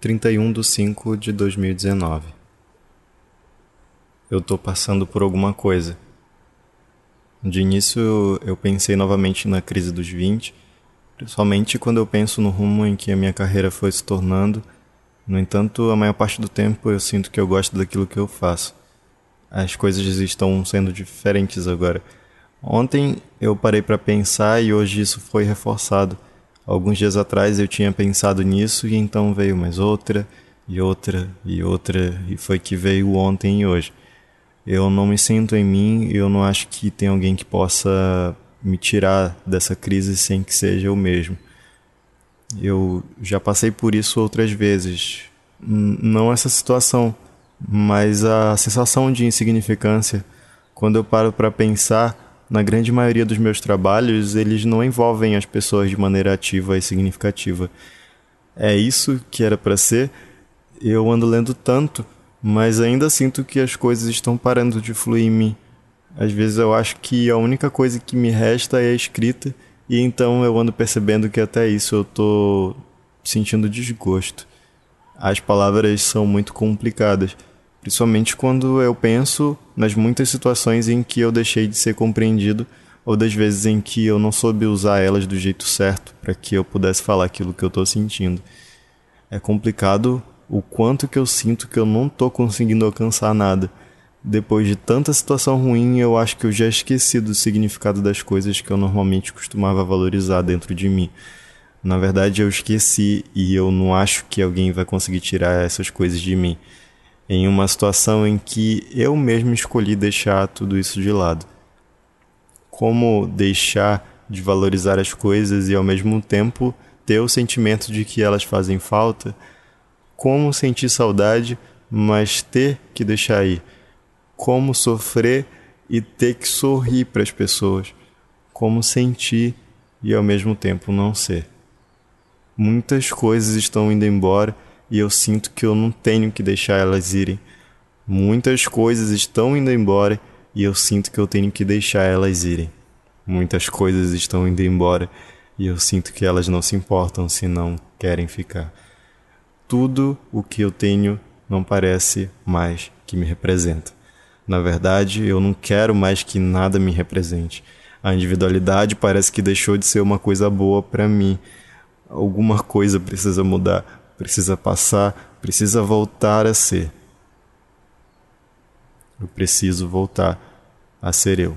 31 de 5 de 2019 Eu tô passando por alguma coisa. De início eu pensei novamente na crise dos 20, principalmente quando eu penso no rumo em que a minha carreira foi se tornando. No entanto, a maior parte do tempo eu sinto que eu gosto daquilo que eu faço. As coisas estão sendo diferentes agora. Ontem eu parei para pensar e hoje isso foi reforçado Alguns dias atrás eu tinha pensado nisso e então veio mais outra e outra e outra e foi que veio ontem e hoje. Eu não me sinto em mim e eu não acho que tem alguém que possa me tirar dessa crise sem que seja eu mesmo. Eu já passei por isso outras vezes. Não essa situação, mas a sensação de insignificância. Quando eu paro para pensar na grande maioria dos meus trabalhos, eles não envolvem as pessoas de maneira ativa e significativa. É isso que era para ser. Eu ando lendo tanto, mas ainda sinto que as coisas estão parando de fluir em mim. Às vezes eu acho que a única coisa que me resta é a escrita, e então eu ando percebendo que até isso eu tô sentindo desgosto. As palavras são muito complicadas Principalmente quando eu penso nas muitas situações em que eu deixei de ser compreendido ou das vezes em que eu não soube usar elas do jeito certo para que eu pudesse falar aquilo que eu estou sentindo. É complicado o quanto que eu sinto que eu não estou conseguindo alcançar nada. Depois de tanta situação ruim, eu acho que eu já esqueci do significado das coisas que eu normalmente costumava valorizar dentro de mim. Na verdade, eu esqueci e eu não acho que alguém vai conseguir tirar essas coisas de mim em uma situação em que eu mesmo escolhi deixar tudo isso de lado. Como deixar de valorizar as coisas e ao mesmo tempo ter o sentimento de que elas fazem falta? Como sentir saudade, mas ter que deixar ir? Como sofrer e ter que sorrir para as pessoas? Como sentir e ao mesmo tempo não ser? Muitas coisas estão indo embora e eu sinto que eu não tenho que deixar elas irem. Muitas coisas estão indo embora e eu sinto que eu tenho que deixar elas irem. Muitas coisas estão indo embora e eu sinto que elas não se importam se não querem ficar. Tudo o que eu tenho não parece mais que me representa. Na verdade, eu não quero mais que nada me represente. A individualidade parece que deixou de ser uma coisa boa para mim. Alguma coisa precisa mudar precisa passar, precisa voltar a ser. Eu preciso voltar a ser eu.